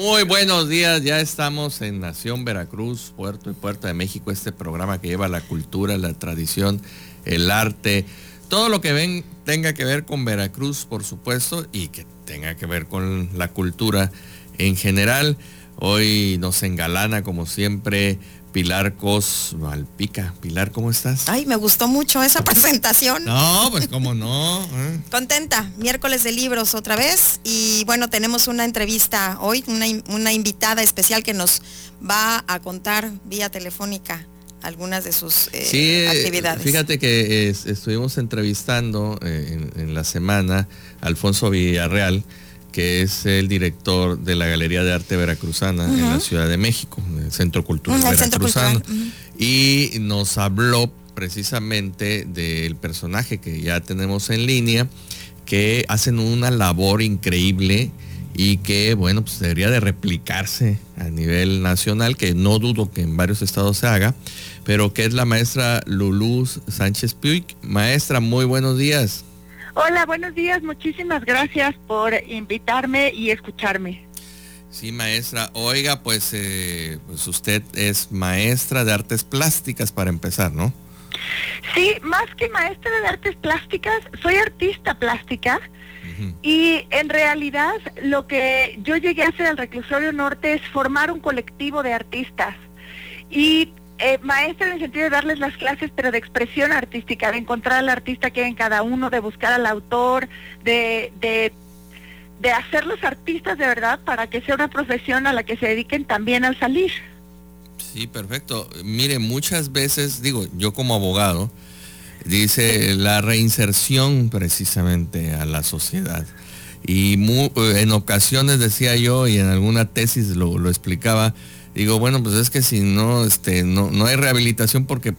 Muy buenos días, ya estamos en Nación Veracruz, Puerto y Puerta de México, este programa que lleva la cultura, la tradición, el arte, todo lo que tenga que ver con Veracruz, por supuesto, y que tenga que ver con la cultura en general. Hoy nos engalana, como siempre, Pilar Cos Malpica. Pilar, ¿cómo estás? Ay, me gustó mucho esa presentación. No, pues cómo no. ¿eh? Contenta, miércoles de libros otra vez. Y bueno, tenemos una entrevista hoy, una, invitada especial que nos va a contar vía telefónica algunas de sus eh, actividades. Fíjate que estuvimos entrevistando eh, en, la semana a Alfonso Villarreal que es el director de la Galería de Arte Veracruzana en la Ciudad de México, en el Centro Cultural Veracruzano. Y nos habló precisamente del personaje que ya tenemos en línea, que hacen una labor increíble y que, bueno, pues debería de replicarse a nivel nacional, que no dudo que en varios estados se haga, pero que es la maestra Luluz Sánchez Puig. Maestra, muy buenos días. Hola, buenos días. Muchísimas gracias por invitarme y escucharme. Sí, maestra. Oiga, pues, eh, pues usted es maestra de artes plásticas para empezar, ¿no? Sí, más que maestra de artes plásticas, soy artista plástica. Y en realidad lo que yo llegué a hacer al Reclusorio Norte es formar un colectivo de artistas. Y eh, maestra en el sentido de darles las clases, pero de expresión artística, de encontrar al artista que hay en cada uno, de buscar al autor, de, de, de hacerlos artistas de verdad para que sea una profesión a la que se dediquen también al salir. Sí, perfecto. Mire, muchas veces, digo, yo como abogado, dice la reinserción precisamente a la sociedad. Y en ocasiones decía yo, y en alguna tesis lo, lo explicaba, digo, bueno, pues es que si no, este, no, no hay rehabilitación porque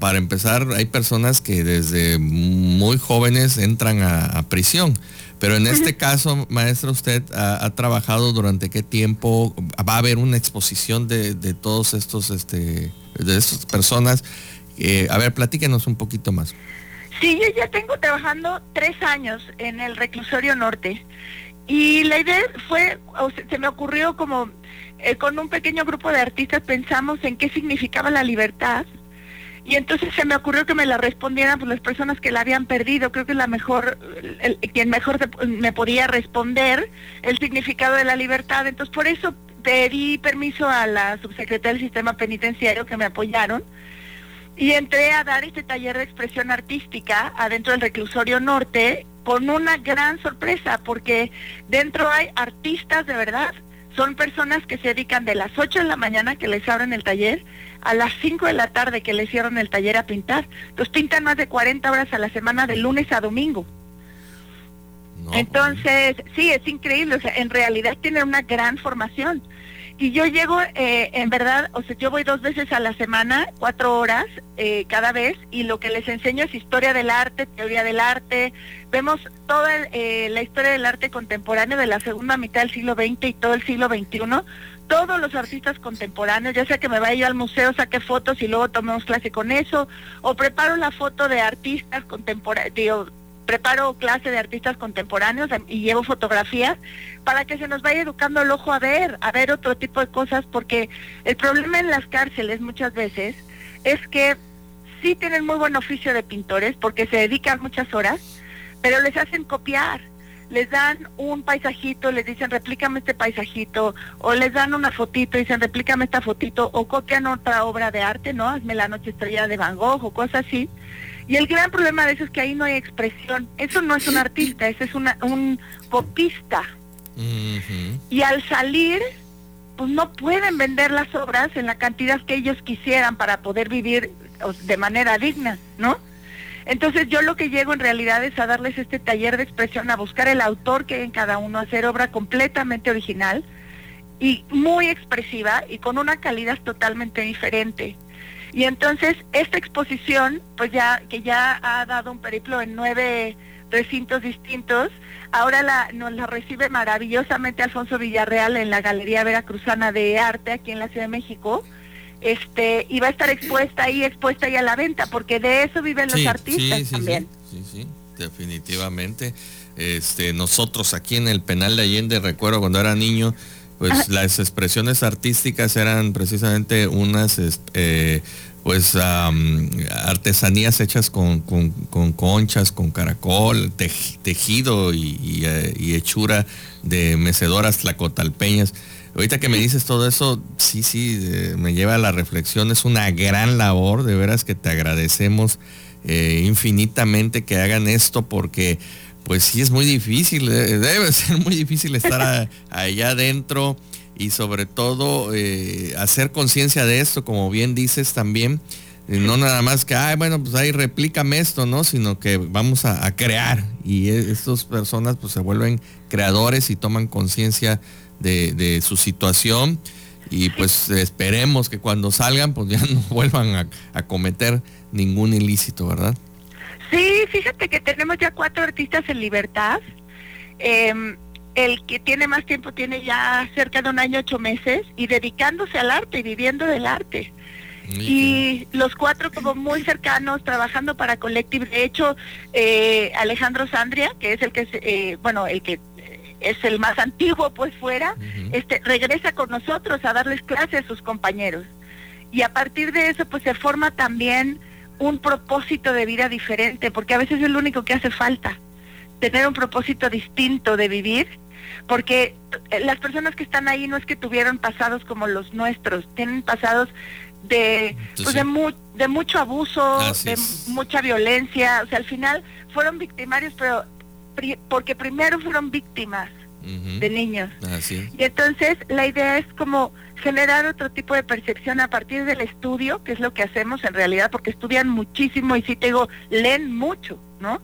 para empezar hay personas que desde muy jóvenes entran a, prisión. Pero en este caso, maestra, usted ha, trabajado durante qué tiempo, va a haber una exposición de, todos estos, este, de estas personas. Eh, a ver, platíquenos un poquito más. Sí, yo ya tengo trabajando tres años en el reclusorio norte. Y la idea fue, se me ocurrió como eh, con un pequeño grupo de artistas pensamos en qué significaba la libertad y entonces se me ocurrió que me la respondieran pues, las personas que la habían perdido. Creo que la mejor, quien mejor me podía responder el significado de la libertad. Entonces por eso pedí permiso a la subsecretaria del sistema penitenciario que me apoyaron y entré a dar este taller de expresión artística adentro del reclusorio norte con una gran sorpresa porque dentro hay artistas de verdad son personas que se dedican de las 8 de la mañana que les abren el taller a las 5 de la tarde que les cierran el taller a pintar. Entonces pintan más de 40 horas a la semana de lunes a domingo. Pues Entonces, sí, es increíble. O sea, en realidad tienen una gran formación. Y yo llego, eh, en verdad, o sea, yo voy dos veces a la semana, cuatro horas eh, cada vez, y lo que les enseño es historia del arte, teoría del arte. Vemos toda eh, la historia del arte contemporáneo de la segunda mitad del siglo XX y todo el siglo XXI. Todos los artistas contemporáneos, ya sea que me vaya yo al museo, saque fotos y luego tomemos clase con eso, o preparo la foto de artistas contemporáneos, preparo clase de artistas contemporáneos y llevo fotografías para que se nos vaya educando el ojo a ver, a ver otro tipo de cosas, porque el problema en las cárceles muchas veces es que sí tienen muy buen oficio de pintores porque se dedican muchas horas, pero les hacen copiar. Les dan un paisajito, les dicen replícame este paisajito, o les dan una fotito dicen replícame esta fotito, o copian otra obra de arte, ¿no? Hazme la noche estrella de Van Gogh o cosas así y el gran problema de eso es que ahí no hay expresión. Eso no es un artista, ese es una, un copista. Y al salir, pues no pueden vender las obras en la cantidad que ellos quisieran para poder vivir de manera digna, ¿no? Entonces yo lo que llego en realidad es a darles este taller de expresión, a buscar el autor que hay en cada uno, hacer obra completamente original y muy expresiva y con una calidad totalmente diferente. Y entonces esta exposición, pues ya que ya ha dado un periplo en nueve recintos distintos, ahora la, nos la recibe maravillosamente Alfonso Villarreal en la Galería Veracruzana de Arte aquí en la Ciudad de México. Este, y va a estar expuesta ahí, expuesta ahí a la venta, porque de eso viven los artistas también. Sí, sí, definitivamente. Este, nosotros aquí en el penal de Allende, recuerdo cuando era niño, pues las expresiones artísticas eran precisamente unas eh, pues artesanías hechas con, conchas, con caracol, tejido eh, y, hechura de mecedoras tlacotalpeñas. Ahorita que me dices todo eso, sí, sí, eh, me lleva a la reflexión, es una gran labor, de veras que te agradecemos infinitamente que hagan esto porque pues sí es muy difícil, eh, debe ser muy difícil estar allá adentro y sobre todo eh, hacer conciencia de esto, como bien dices también, eh, no nada más que, ay, bueno, pues ahí replícame esto, ¿no? Sino que vamos a, crear y e, estas personas pues se vuelven creadores y toman conciencia de, su situación y pues esperemos que cuando salgan pues ya no vuelvan a cometer ningún ilícito, ¿verdad? Sí, fíjate que tenemos ya cuatro artistas en libertad. Em, el que tiene más tiempo tiene ya cerca de un año, ocho meses, y dedicándose al arte y viviendo del arte. y los cuatro como muy cercanos, trabajando para Collective. De hecho, eh, Alejandro Sandria, que es el que, eh, bueno, el que es el más antiguo pues fuera, este regresa con nosotros a darles clases a sus compañeros. Y a partir de eso pues se forma también un propósito de vida diferente, porque a veces es lo único que hace falta, tener un propósito distinto de vivir, porque las personas que están ahí no es que tuvieron pasados como los nuestros, tienen pasados de, pues de, de, mucho abuso, de mucha violencia, o sea, al final fueron victimarios, pero porque primero fueron víctimas de niños. Y entonces la idea es como generar otro tipo de percepción a partir del estudio, que es lo que hacemos en realidad, porque estudian muchísimo y si te digo, leen mucho, ¿no?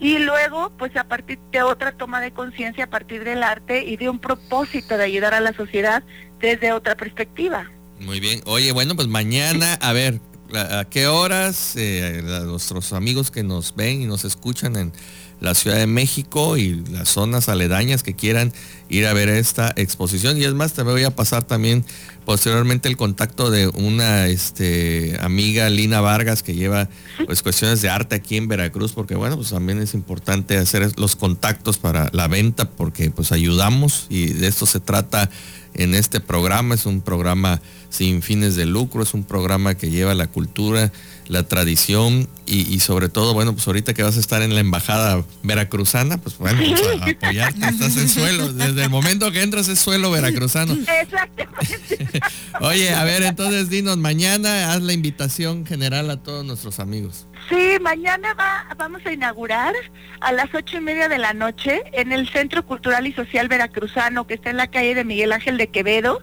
Y luego, pues a partir de otra toma de conciencia, a partir del arte y de un propósito de ayudar a la sociedad desde otra perspectiva. Muy bien. Oye, bueno, pues mañana, a ver, ¿a qué horas eh, nuestros amigos que nos ven y nos escuchan en la Ciudad de México y las zonas aledañas que quieran ir a ver esta exposición. Y es más, te voy a pasar también posteriormente el contacto de una este, amiga, Lina Vargas, que lleva pues cuestiones de arte aquí en Veracruz, porque bueno, pues también es importante hacer los contactos para la venta, porque pues ayudamos y de esto se trata en este programa. Es un programa sin fines de lucro, es un programa que lleva la cultura la tradición y, sobre todo, bueno, pues ahorita que vas a estar en la embajada veracruzana, pues bueno, a, apoyarte, estás en suelo, desde el momento que entras es suelo veracruzano. Exactamente. Oye, a ver, entonces dinos, mañana haz la invitación general a todos nuestros amigos. Sí, mañana va, vamos a inaugurar a las ocho y media de la noche en el Centro Cultural y Social Veracruzano, que está en la calle de Miguel Ángel de Quevedo,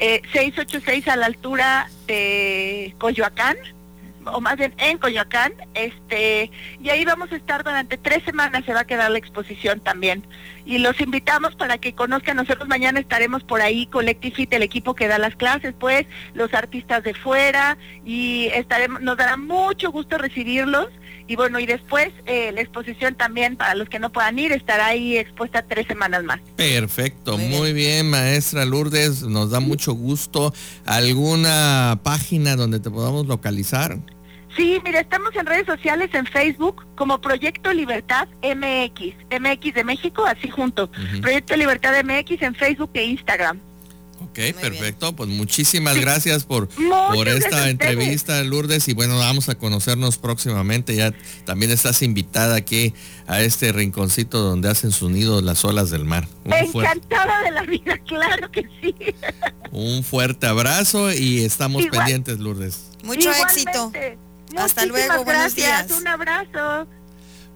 eh, 686 a la altura de Coyoacán o más bien en Coyoacán, este, y ahí vamos a estar durante tres semanas, se va a quedar la exposición también. Y los invitamos para que conozcan, nosotros mañana estaremos por ahí, Collectifit, el equipo que da las clases, pues, los artistas de fuera, y estaremos, nos dará mucho gusto recibirlos. Y bueno, y después eh, la exposición también, para los que no puedan ir, estará ahí expuesta tres semanas más. Perfecto, muy bien, maestra Lourdes, nos da mucho gusto. ¿Alguna página donde te podamos localizar? Sí, mira, estamos en redes sociales, en Facebook, como Proyecto Libertad MX, MX de México, así junto. Proyecto Libertad MX en Facebook e Instagram. Ok, perfecto. Pues muchísimas gracias por, por esta entrevista, Lourdes. Y bueno, vamos a conocernos próximamente. Ya también estás invitada aquí a este rinconcito donde hacen su nido las olas del mar. Encantada de la vida, claro que sí. Un fuerte abrazo y estamos pendientes, Lourdes. Mucho éxito. Hasta luego, buenos días. Un abrazo.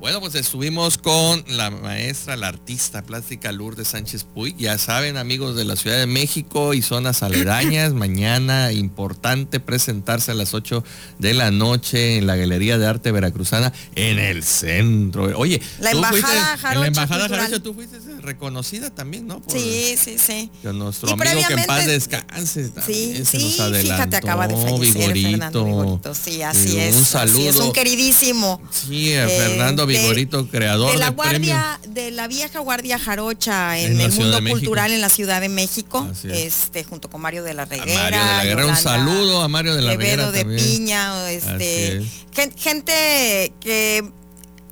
Bueno, pues estuvimos con la maestra, la artista plástica Lourdes Sánchez Puy. Ya saben, amigos de la Ciudad de México y zonas aledañas, mañana importante presentarse a las 8 de la noche en la Galería de Arte Veracruzana en el centro. Oye, la embajada fuiste, en la embajada Jarocha tú fuiste reconocida también, ¿no? sí, sí, sí. nuestro amigo que en paz descanse. Sí, sí, fíjate, acaba de fallecer Fernando Vigorito. Sí, así es. Un saludo. es un queridísimo. Sí, eh, Fernando Vigorito, creador de la guardia, de la vieja guardia jarocha en, el mundo cultural en la Ciudad de México, este, junto con Mario de la Reguera. un saludo a Mario de la Reguera. de Piña, este, gente que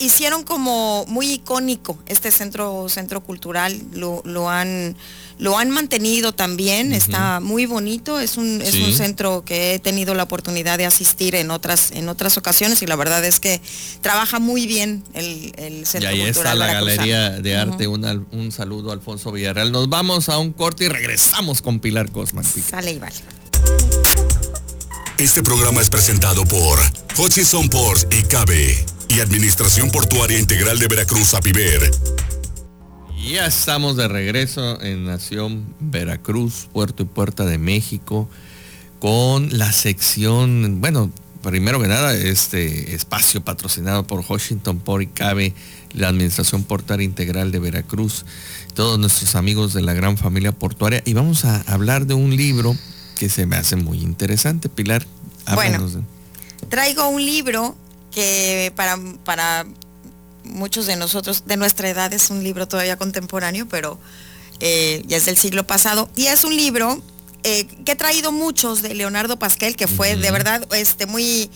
hicieron como muy icónico este centro, centro cultural, lo, lo han lo han mantenido también, está muy bonito, es un, es un centro que he tenido la oportunidad de asistir en otras, en otras ocasiones y la verdad es que trabaja muy bien el, el centro. Y ahí está la Galería de Arte, un saludo a Alfonso Villarreal. Nos vamos a un corte y regresamos con Pilar Cosman. Sale y vale. Este programa es presentado por Hutchison Ports y Cabe y Administración Portuaria Integral de Veracruz, APIVER. Ya estamos de regreso en Nación Veracruz, Puerto y Puerta de México, con la sección, bueno, primero que nada, este espacio patrocinado por Washington Port y Cabe, la Administración Portuaria Integral de Veracruz, todos nuestros amigos de la gran familia portuaria. Y vamos a hablar de un libro que se me hace muy interesante. Pilar, bueno, traigo un libro que para, para muchos de nosotros, de nuestra edad, es un libro todavía contemporáneo, pero eh, ya es del siglo pasado. Y es un libro eh, que he traído muchos de Leonardo Pasquel, que fue de verdad este, muy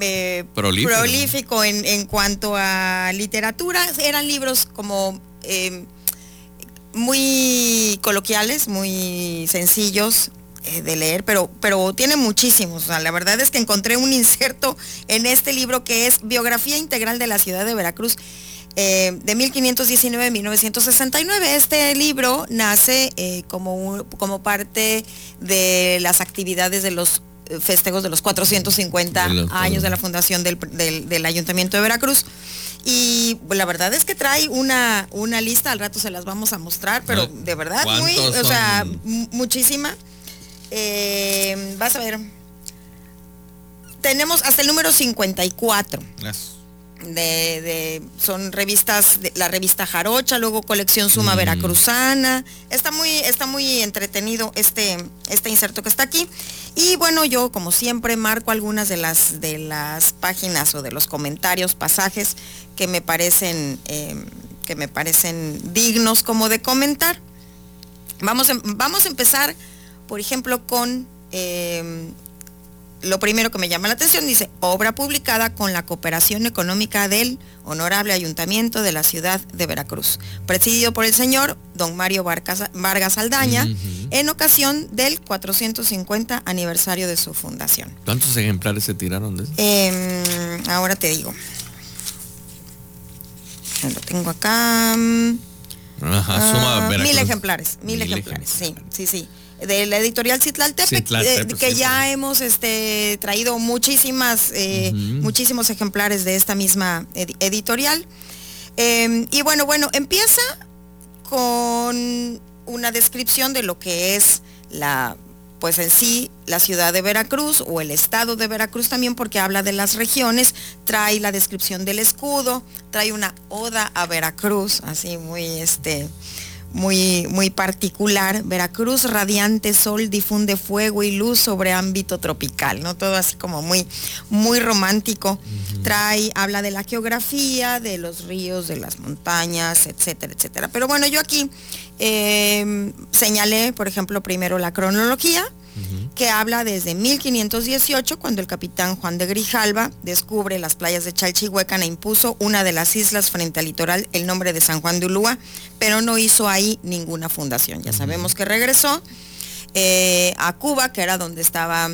eh, prolífico, en, en, cuanto a literatura. Eran libros como muy coloquiales, muy sencillos, eh, de leer, pero, pero tiene muchísimos. la verdad es que encontré un inserto en este libro que es Biografía Integral de la Ciudad de Veracruz. Eh, de 1519-1969. Este libro nace eh, como, como parte de las actividades de los festejos de los 450 años de la fundación del, Ayuntamiento de Veracruz. Y la verdad es que trae una, una lista, al rato se las vamos a mostrar, pero de verdad muy, o sea, muchísima. Eh, vas a ver. Tenemos hasta el número 54. De, son revistas, de, la revista Jarocha, luego colección Suma mm. Veracruzana. Está muy, está muy entretenido este, este inserto que está aquí. Y bueno, yo como siempre marco algunas de las, de las páginas o de los comentarios, pasajes que me parecen, eh, que me parecen dignos como de comentar. Vamos, vamos a empezar por ejemplo, con eh, lo primero que me llama la atención, dice, obra publicada con la cooperación económica del Honorable Ayuntamiento de la ciudad de Veracruz, presidido por el señor don Mario Vargas, Aldaña, en ocasión del 450 aniversario de su fundación. ¿Cuántos ejemplares se tiraron de eso? Em, ahora te digo. Lo tengo acá. Ajá, ah, mil ejemplares, mil, ejemplares, sí, sí, sí de la editorial Citlaltepec, eh, que ya hemos este, traído muchísimas, eh, muchísimos ejemplares de esta misma editorial. Em, y bueno, bueno, empieza con una descripción de lo que es la, pues en sí, la ciudad de Veracruz o el estado de Veracruz también, porque habla de las regiones, trae la descripción del escudo, trae una oda a Veracruz, así muy este muy, muy particular. Veracruz, radiante sol, difunde fuego y luz sobre ámbito tropical, ¿no? Todo así como muy, muy romántico. Trae, habla de la geografía, de los ríos, de las montañas, etcétera, etcétera. Pero bueno, yo aquí em, señalé, por ejemplo, primero la cronología que habla desde 1518, cuando el capitán Juan de Grijalva descubre las playas de Chalchihuecan e impuso una de las islas frente al litoral el nombre de San Juan de Ulúa, pero no hizo ahí ninguna fundación. Ya sabemos que regresó eh, a Cuba, que era donde estaba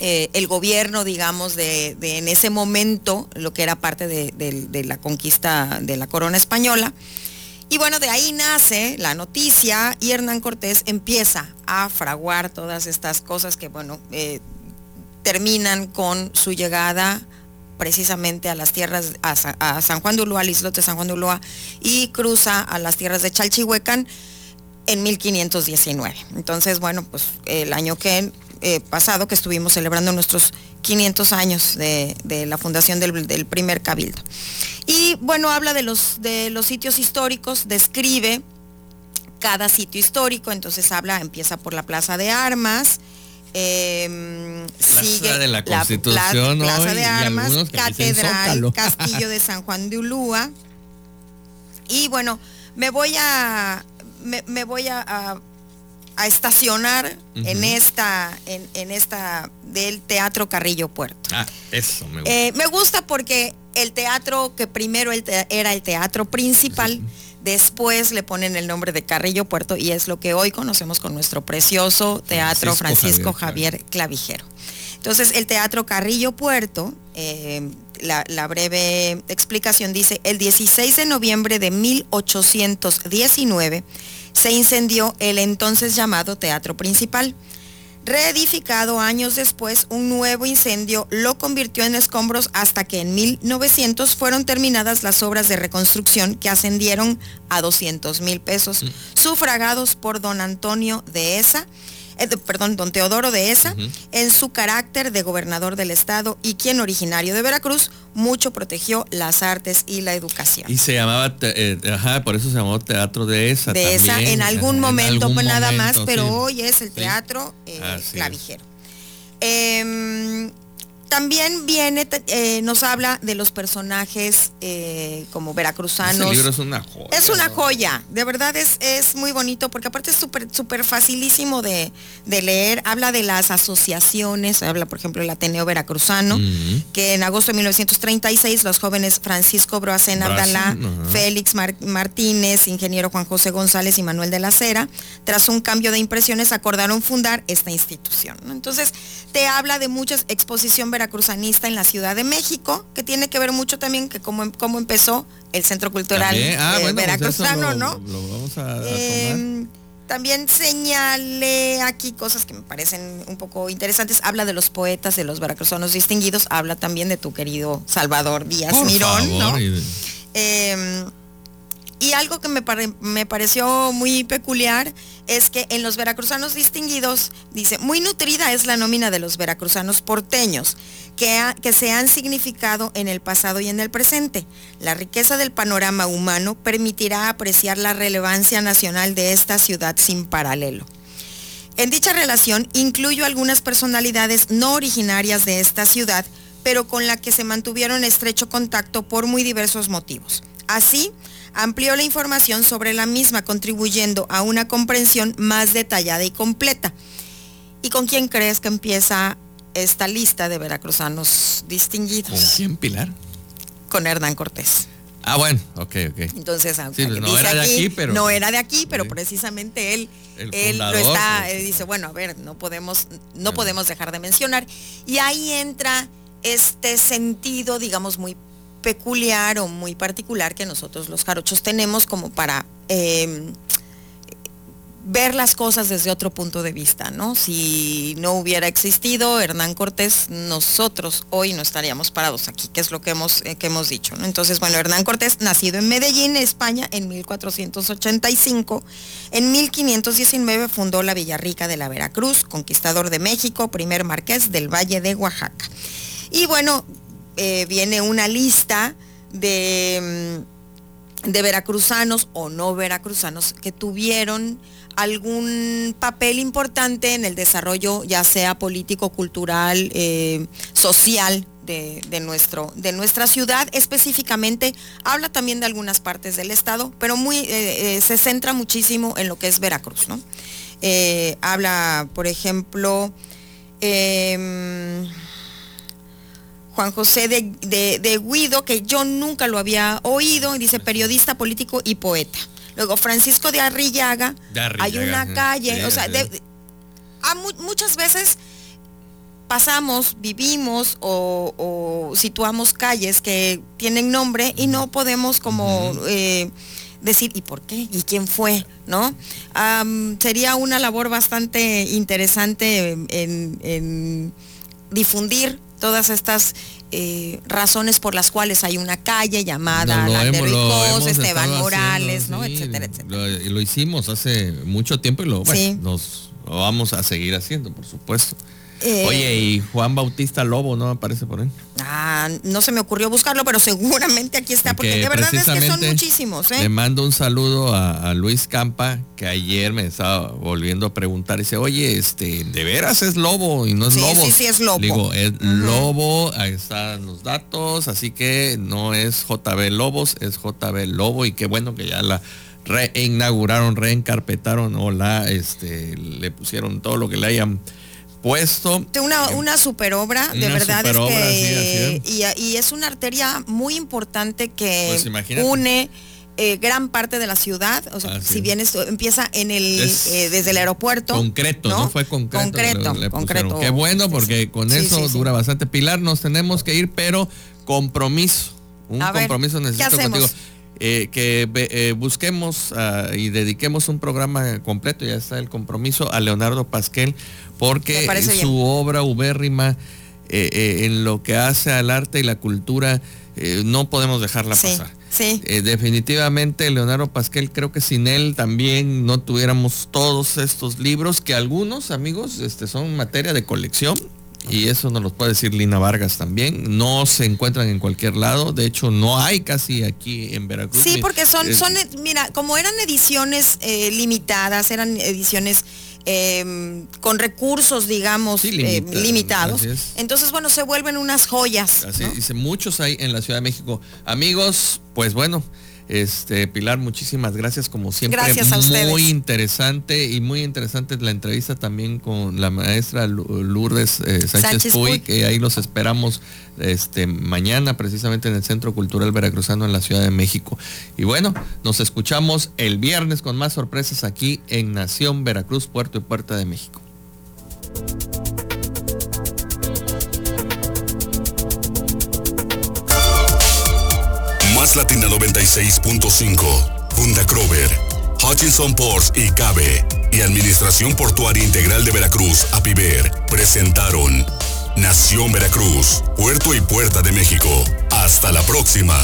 eh, el gobierno, digamos, de, en ese momento, lo que era parte de la conquista de la corona española. Y bueno, de ahí nace la noticia y Hernán Cortés empieza a fraguar todas estas cosas que, bueno, eh, terminan con su llegada precisamente a las tierras, a, San Juan de al islote San Juan de Ulúa, y cruza a las tierras de Chalchihuecan en 1519. Entonces, bueno, pues el año que eh, pasado que estuvimos celebrando nuestros 500 años de, la fundación del, del, primer cabildo. Y bueno, habla de los, de los sitios históricos, describe cada sitio histórico, entonces habla, empieza por la Plaza de Armas, eh, sigue de la, Constitución Plaza de Armas, Catedral, Castillo de San Juan de Ulúa. Y bueno, me voy a me, voy a, a, estacionar en esta en, en, esta del Teatro Carrillo Puerto. Ah, eso me gusta. Eh, me gusta porque el teatro que primero era el teatro principal. Después le ponen el nombre de Carrillo Puerto y es lo que hoy conocemos con nuestro precioso teatro Francisco, Javier, Clavijero. Entonces, el teatro Carrillo Puerto, eh, la, la, breve explicación dice, el 16 de noviembre de 1819 se incendió el entonces llamado Teatro Principal. Reedificado años después, un nuevo incendio lo convirtió en escombros hasta que en 1900 fueron terminadas las obras de reconstrucción que ascendieron a 200 mil pesos, mm. sufragados por don Antonio de Eh, perdón, don Teodoro de Esa, en su carácter de gobernador del estado y quien originario de Veracruz, mucho protegió las artes y la educación. Y se llamaba, eh, ajá, por eso se llamó Teatro de Esa. De Esa, en algún momento, pues nada más, pero hoy es el teatro eh, clavijero. Em, también viene, eh, nos habla de los personajes eh, como veracruzanos. libro es una joya. Es una joya, de verdad es, es muy bonito porque aparte es súper súper facilísimo de, leer. Habla de las asociaciones, habla por ejemplo el Ateneo Veracruzano, que en agosto de 1936 los jóvenes Francisco Broacén Abdalá, Félix Martínez, ingeniero Juan José González y Manuel de la Cera, tras un cambio de impresiones acordaron fundar esta institución. Entonces te habla de muchas exposiciones veracruzanista en la Ciudad de México, que tiene que ver mucho también que cómo, cómo empezó el Centro Cultural ah, pues veracruzano, ¿no? Em, también señale aquí cosas que me parecen un poco interesantes. Habla de los poetas, de los veracruzanos distinguidos. Habla también de tu querido Salvador Díaz Mirón, ¿no? Em, y algo que me, pareció muy peculiar es que en los veracruzanos distinguidos, dice, muy nutrida es la nómina de los veracruzanos porteños, que, que se han significado en el pasado y en el presente. La riqueza del panorama humano permitirá apreciar la relevancia nacional de esta ciudad sin paralelo. En dicha relación incluyo algunas personalidades no originarias de esta ciudad, pero con la que se mantuvieron estrecho contacto por muy diversos motivos. Así, amplió la información sobre la misma, contribuyendo a una comprensión más detallada y completa. ¿Y con quién crees que empieza esta lista de veracruzanos distinguidos? ¿Con quién, Pilar? Con Hernán Cortés. Ah, bueno, ok, ok. Entonces, aunque pues no era de aquí, pero no era de aquí, pero precisamente él, él lo está, él dice, bueno, a ver, no podemos, no podemos dejar de mencionar. Y ahí entra este sentido, digamos, muy peculiar o muy particular que nosotros los jarochos tenemos como para em, ver las cosas desde otro punto de vista, ¿no? Si no hubiera existido Hernán Cortés, nosotros hoy no estaríamos parados aquí, que es lo que hemos, eh, que hemos dicho. Entonces, bueno, Hernán Cortés, nacido en Medellín, España, en 1485, en 1519 fundó la Villarrica de la Veracruz, conquistador de México, primer marqués del Valle de Oaxaca. Y bueno, eh, viene una lista de, mm, de veracruzanos o no veracruzanos que tuvieron algún papel importante en el desarrollo, ya sea político, cultural, eh, social de, nuestro, de nuestra ciudad. Específicamente habla también de algunas partes del estado, pero muy, eh, se centra muchísimo en lo que es Veracruz. ¿no? habla, por ejemplo, em, Juan José de, Guido, que yo nunca lo había oído, dice periodista, político y poeta. Luego Francisco de Arrillaga, hay una calle, o sea, muchas veces pasamos, vivimos o, situamos calles que tienen nombre y no podemos como eh, decir, ¿y por qué? ¿Y quién fue? ¿No? sería una labor bastante interesante en difundir todas estas eh, razones por las cuales hay una calle llamada la de Ricos, Esteban Morales, ¿no? etcétera, etcétera. Lo, hicimos hace mucho tiempo y lo, nos lo vamos a seguir haciendo, por supuesto. Eh, Oye, y Juan Bautista Lobo no aparece por ahí. Ah, no se me ocurrió buscarlo, pero seguramente aquí está, porque, de verdad es que son muchísimos. ¿eh? Le mando un saludo a, Luis Campa, que ayer me estaba volviendo a preguntar. Dice, oye, este, ¿de veras es lobo y no es lobo? Sí, sí, es lobo. Digo, es lobo, ahí están los datos, así que no es JB Lobos, es JB Lobo, y qué bueno que ya la reinauguraron, reencarpetaron o la, este, le pusieron todo lo que le hayan puesto. Una, una super obra, de verdad es que y, es una arteria muy importante que pues une eh, gran parte de la ciudad, o sea, si bien esto empieza en el eh, desde el aeropuerto. Concreto, no, fue concreto. Concreto, Qué bueno porque con eso dura bastante. Pilar, nos tenemos que ir, pero compromiso. Un compromiso necesito contigo. Eh, que busquemos ah, y dediquemos un programa completo, ya está el compromiso a Leonardo Pasquel porque su obra ubérrima eh, eh, en lo que hace al arte y la cultura eh, no podemos dejarla pasar. Sí. definitivamente Leonardo Pasquel, creo que sin él también no tuviéramos todos estos libros que algunos amigos este, son materia de colección. Y eso nos lo puede decir Lina Vargas también. No se encuentran en cualquier lado. De hecho, no hay casi aquí en Veracruz. Sí, porque son, son mira, como eran ediciones limitadas, eran ediciones Em, con recursos, digamos, eh, limitados. Entonces, bueno, se vuelven unas joyas. Así dice, muchos hay en la Ciudad de México. Amigos, pues bueno, este, Pilar, muchísimas gracias como siempre. Gracias a ustedes. Muy interesante y muy interesante la entrevista también con la maestra Lourdes eh, Sánchez, Puy, que ahí los esperamos este, mañana precisamente en el Centro Cultural Veracruzano en la Ciudad de México. Y bueno, nos escuchamos el viernes con más sorpresas aquí en Nación Veracruz, Puerto y Puerta de México. Más Latina 96.5, Punta Crover, Hutchinson Ports y Cabe y Administración Portuaria Integral de Veracruz, APIVER, presentaron Nación Veracruz, Puerto y Puerta de México. Hasta la próxima.